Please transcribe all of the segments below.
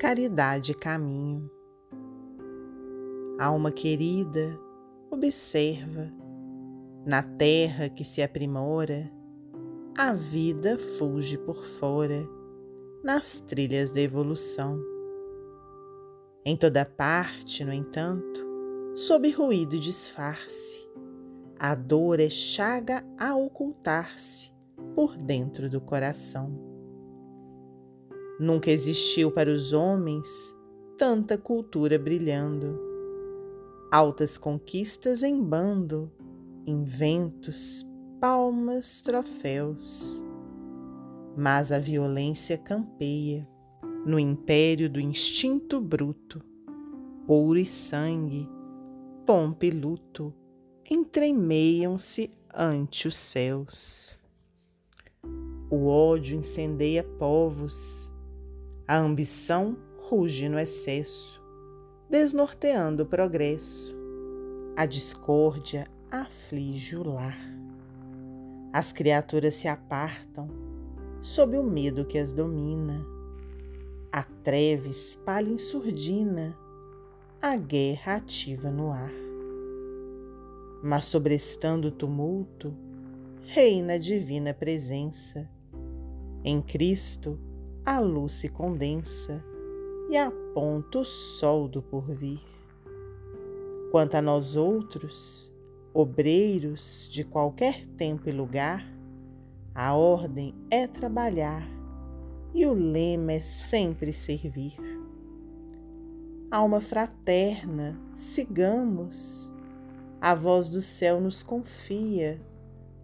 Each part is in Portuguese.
caridade caminho. Alma querida, observa, na terra que se aprimora, a vida fuge por fora nas trilhas da evolução. Em toda parte, no entanto, sob ruído e disfarce, a dor é chaga a ocultar-se por dentro do coração. Nunca existiu para os homens tanta cultura brilhando, altas conquistas em bando, inventos, palmas, troféus. Mas a violência campeia no império do instinto bruto, ouro e sangue, pompa e luto entremeiam-se ante os céus. O ódio incendeia povos, a ambição ruge no excesso, desnorteando o progresso. A discórdia aflige o lar. As criaturas se apartam sob o medo que as domina. A treva espalha em surdina, a guerra ativa no ar. Mas sobrestando o tumulto, reina a divina presença. Em Cristo, a luz se condensa e aponta o sol do porvir. Quanto a nós outros, obreiros de qualquer tempo e lugar, a ordem é trabalhar e o lema é sempre servir. Alma fraterna, sigamos, a voz do céu nos confia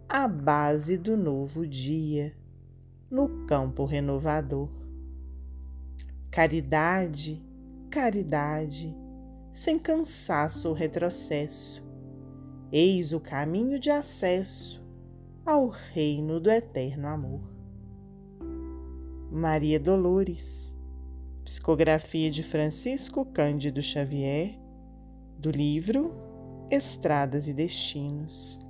a base do novo dia no campo renovador. Caridade, caridade, sem cansaço ou retrocesso, eis o caminho de acesso ao reino do eterno amor. Maria Dolores, psicografia de Francisco Cândido Xavier, do livro Estradas e Destinos.